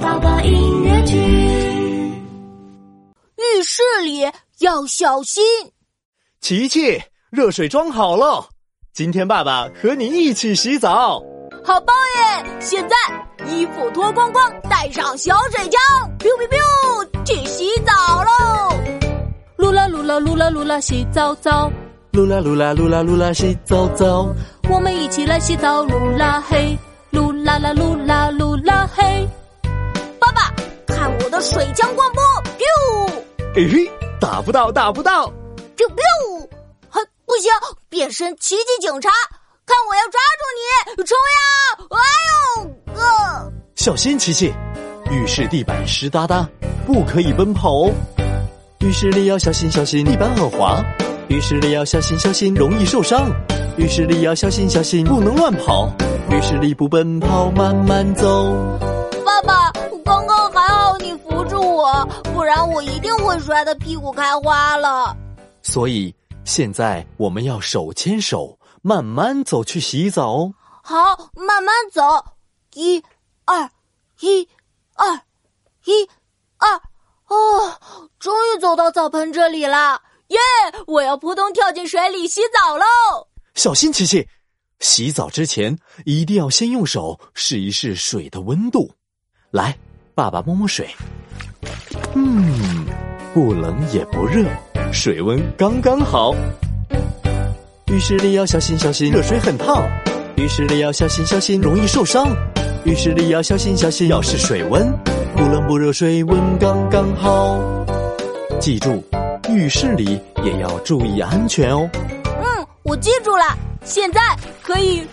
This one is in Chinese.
宝宝音乐剧。浴室里要小心。琪琪，热水装好了，今天爸爸和你一起洗澡。好棒耶！现在衣服脱光光，带上小水枪，biu biu biu，去洗澡喽！噜啦噜啦噜啦噜啦，洗澡澡。噜啦噜啦噜啦噜啦，洗澡澡。我们一起来洗澡，噜啦嘿，噜啦啦噜嘿嘿，打不到，打不到，biu biu！哼，不行，变身奇迹警察，看我要抓住你，冲呀！哎呦，呃，小心，琪琪，浴室地板湿哒哒，不可以奔跑哦。浴室里要小心小心，地板很滑。浴室里要小心小心，容易受伤。浴室里要小心小心，不能乱跑。浴室里不奔跑，慢慢走。然我一定会摔得屁股开花了。所以现在我们要手牵手，慢慢走去洗澡哦。好，慢慢走，一、二，一、二，一、二，哦，终于走到澡盆这里了。耶！我要扑通跳进水里洗澡喽！小心，琪琪，洗澡之前一定要先用手试一试水的温度。来，爸爸摸摸水，嗯，不冷也不热，水温刚刚好。浴室里要小心小心，热水很烫。浴室里要小心小心，容易受伤。浴室里要小心小心，要是水温，不冷不热，水温刚刚好。记住。浴室里也要注意安全哦。嗯，我记住了。现在可以。